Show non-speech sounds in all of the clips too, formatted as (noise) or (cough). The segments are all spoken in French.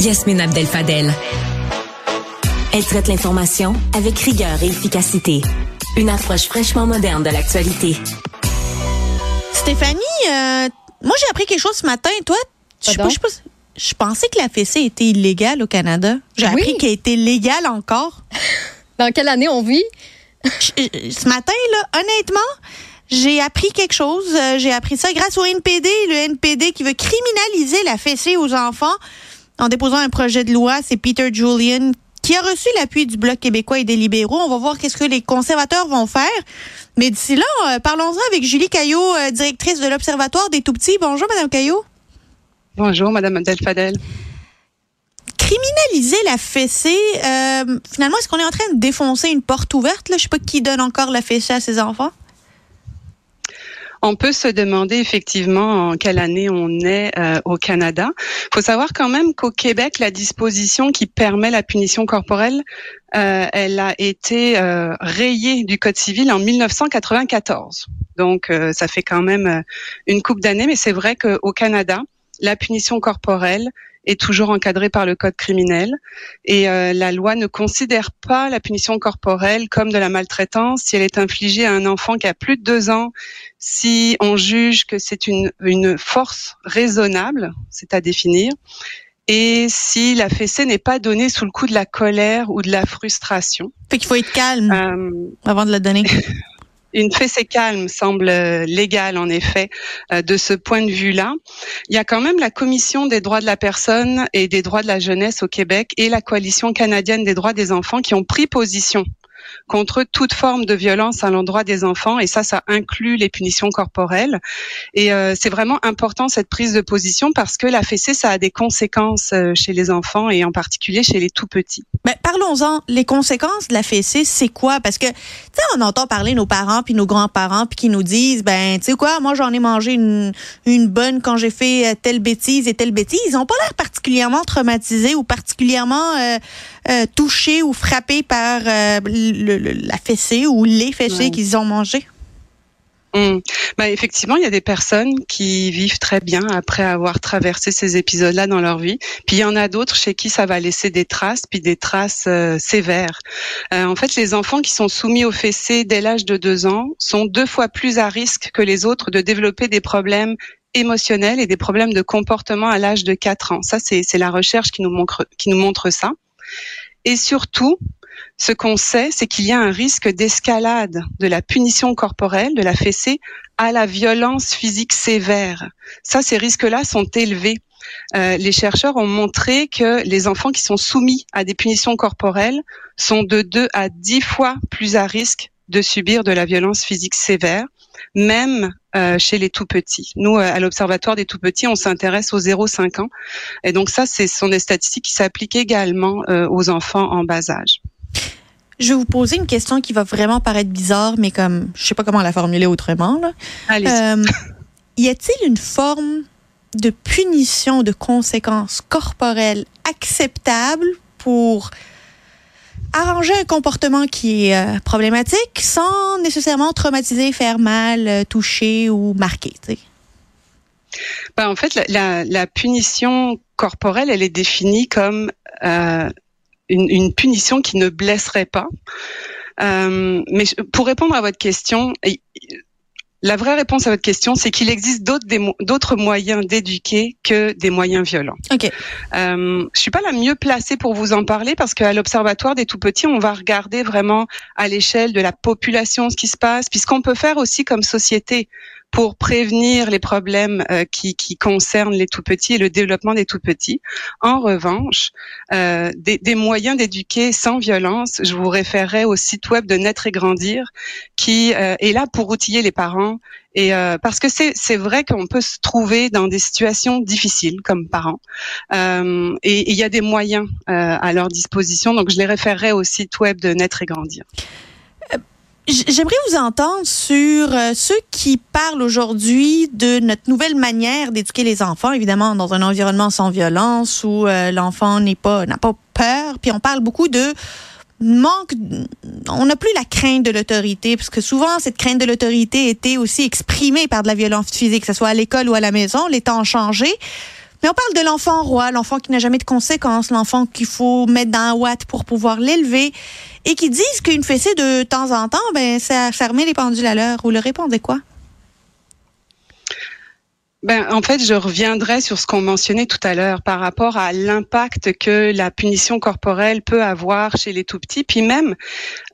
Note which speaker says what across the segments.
Speaker 1: Yasmine Abdel Fadel. Elle traite l'information avec rigueur et efficacité. Une approche fraîchement moderne de l'actualité.
Speaker 2: Stéphanie, euh, moi j'ai appris quelque chose ce matin. Toi, je, sais pas, pensais que la fessée était illégale au Canada. J'ai
Speaker 3: Oui.
Speaker 2: appris qu'elle était légale encore. (laughs)
Speaker 3: Dans quelle année on vit?
Speaker 2: Ce matin, là, honnêtement, j'ai appris quelque chose. Euh, J'ai appris ça grâce au NPD, le NPD qui veut criminaliser la fessée aux enfants en déposant un projet de loi. C'est Peter Julian qui a reçu l'appui du Bloc québécois et des libéraux. On va voir qu'est-ce que les conservateurs vont faire. Mais d'ici là, euh, parlons-en avec Julie Caillot, euh, directrice de l'Observatoire des Tout-Petits. Bonjour, Madame Caillot.
Speaker 4: Bonjour, Madame Abdel Fadel.
Speaker 2: criminaliser la fessée, euh, finalement, est-ce qu'on est en train de défoncer une porte ouverte? Là? Je sais pas qui donne encore la fessée à ses enfants.
Speaker 4: On peut se demander effectivement en quelle année on est euh, au Canada. Il faut savoir quand même qu'au Québec, la disposition qui permet la punition corporelle, euh, elle a été euh, rayée du Code civil en 1994. Donc, euh, ça fait quand même euh, une coupe d'années, mais c'est vrai qu'au Canada, la punition corporelle est toujours encadrée par le code criminel et euh, la loi ne considère pas la punition corporelle comme de la maltraitance si elle est infligée à un enfant qui a plus de deux ans, si on juge que c'est une, une force raisonnable, c'est à définir, et si la fessée n'est pas donnée sous le coup de la colère ou de la frustration.
Speaker 2: Fait qu'il faut être calme
Speaker 4: Euh,
Speaker 2: avant de la donner. (laughs)
Speaker 4: une fessée calme semble euh, légale en effet euh, de ce point de vue-là. Il y a quand même la Commission des droits de la personne et des droits de la jeunesse au Québec et la Coalition canadienne des droits des enfants qui ont pris position contre toute forme de violence à l'endroit des enfants et ça, ça inclut les punitions corporelles. Et euh, c'est vraiment important cette prise de position parce que la fessée, ça a des conséquences euh, chez les enfants et en particulier chez les tout petits.
Speaker 2: Ben, parlons-en. Les conséquences de la fessée, c'est quoi? Parce que, tu sais, on entend parler nos parents puis nos grands-parents puis qui nous disent, ben, tu sais quoi, moi, j'en ai mangé une, une bonne quand j'ai fait euh, telle bêtise et telle bêtise. Ils ont pas l'air particulièrement traumatisés ou particulièrement euh, euh, touchés ou frappés par euh, le- le- la fessée ou les fessées
Speaker 4: Ouais.
Speaker 2: qu'ils ont mangées?
Speaker 4: Ben, effectivement, il y a des personnes qui vivent très bien après avoir traversé ces épisodes-là dans leur vie. Puis il y en a d'autres chez qui ça va laisser des traces, puis des traces euh, sévères. Euh, en fait, les enfants qui sont soumis aux fessées dès l'âge de deux ans sont deux fois plus à risque que les autres de développer des problèmes émotionnels et des problèmes de comportement à l'âge de quatre ans. Ça, c'est c'est la recherche qui nous montre qui nous montre ça. Et surtout, ce qu'on sait, c'est qu'il y a un risque d'escalade de la punition corporelle, de la fessée, à la violence physique sévère. Ça, ces risques-là sont élevés. Euh, les chercheurs ont montré que les enfants qui sont soumis à des punitions corporelles sont de 2 à 10 fois plus à risque de subir de la violence physique sévère, même euh, chez les tout petits. Nous, euh, à l'Observatoire des tout petits, on s'intéresse aux 0-5 ans. Et donc ça, ce sont des statistiques qui s'appliquent également aux enfants en bas âge.
Speaker 2: Je vais vous poser une question qui va vraiment paraître bizarre, mais comme je sais pas comment la formuler autrement. Là.
Speaker 4: Allez,
Speaker 2: Euh, y a-t-il une forme de punition, de conséquences corporelles acceptable pour arranger un comportement qui est euh, problématique sans nécessairement traumatiser, faire mal, euh, toucher ou marquer? tu sais?
Speaker 4: Ben, en fait, la, la, la punition corporelle, elle est définie comme euh, une, une punition qui ne blesserait pas. Euh, mais pour répondre à votre question, la vraie réponse à votre question, c'est qu'il existe d'autres moyens d'éduquer que des moyens violents.
Speaker 2: OK.
Speaker 4: Euh, je suis pas la mieux placée pour vous en parler parce qu'à l'Observatoire des tout-petits, on va regarder vraiment à l'échelle de la population ce qui se passe, puis ce qu'on peut faire aussi comme société pour prévenir les problèmes euh, qui, qui concernent les tout-petits et le développement des tout-petits. En revanche, euh, des, des moyens d'éduquer sans violence, je vous référerai au site web de Naître et Grandir, qui euh, est là pour outiller les parents et euh, parce que c'est vrai qu'on peut se trouver dans des situations difficiles comme parents euh, et il y a des moyens euh, à leur disposition. Donc je les référerai au site web de Naître et Grandir.
Speaker 2: J'aimerais vous entendre sur euh, ceux qui parlent aujourd'hui de notre nouvelle manière d'éduquer les enfants, évidemment dans un environnement sans violence où euh, l'enfant n'est pas n'a pas peur. Puis on parle beaucoup de manque, on n'a plus la crainte de l'autorité, parce que souvent cette crainte de l'autorité était aussi exprimée par de la violence physique, que ce soit à l'école ou à la maison. Les temps ont changé. Mais on parle de l'enfant roi, l'enfant qui n'a jamais de conséquences, l'enfant qu'il faut mettre dans un watt pour pouvoir l'élever, et qui disent qu'une fessée de temps en temps, ben ça, ça remet les pendules à l'heure. Vous leur répondez quoi?
Speaker 4: Ben, en fait, je reviendrai sur ce qu'on mentionnait tout à l'heure par rapport à l'impact que la punition corporelle peut avoir chez les tout petits, puis même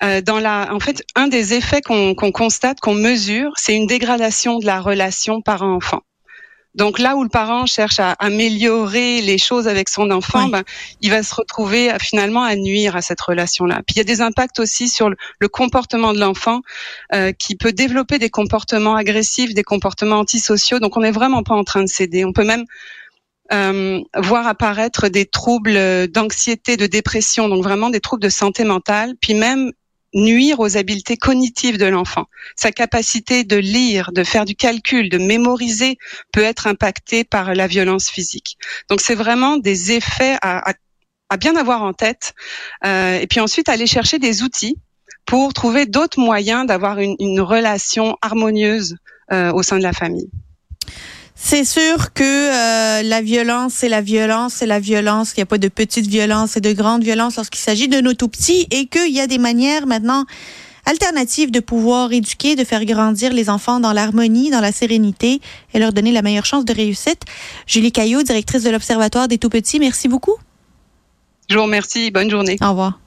Speaker 4: euh, dans la, en fait, un des effets qu'on constate, qu'on mesure, c'est une dégradation de la relation parent-enfant. Donc là où le parent cherche à améliorer les choses avec son enfant, ben, il va se retrouver à, finalement à nuire à cette relation-là. Puis il y a des impacts aussi sur le, comportement de l'enfant euh, qui peut développer des comportements agressifs, des comportements antisociaux. Donc on n'est vraiment pas en train de céder. On peut même euh, voir apparaître des troubles d'anxiété, de dépression, donc vraiment des troubles de santé mentale, puis même nuire aux habiletés cognitives de l'enfant. Sa capacité de lire, de faire du calcul, de mémoriser peut être impactée par la violence physique. Donc c'est vraiment des effets à, bien avoir en tête. Euh, et puis ensuite aller chercher des outils pour trouver d'autres moyens d'avoir une, relation harmonieuse euh, au sein de la famille.
Speaker 2: C'est sûr que euh, la violence, c'est la violence, c'est la violence. Il n'y a pas de petite violence et de grande violence lorsqu'il s'agit de nos tout petits et qu'il y a des manières maintenant alternatives de pouvoir éduquer, de faire grandir les enfants dans l'harmonie, dans la sérénité et leur donner la meilleure chance de réussite. Julie Caillot, directrice de l'Observatoire des tout petits, merci beaucoup.
Speaker 4: Je vous remercie. Bonne journée.
Speaker 2: Au revoir.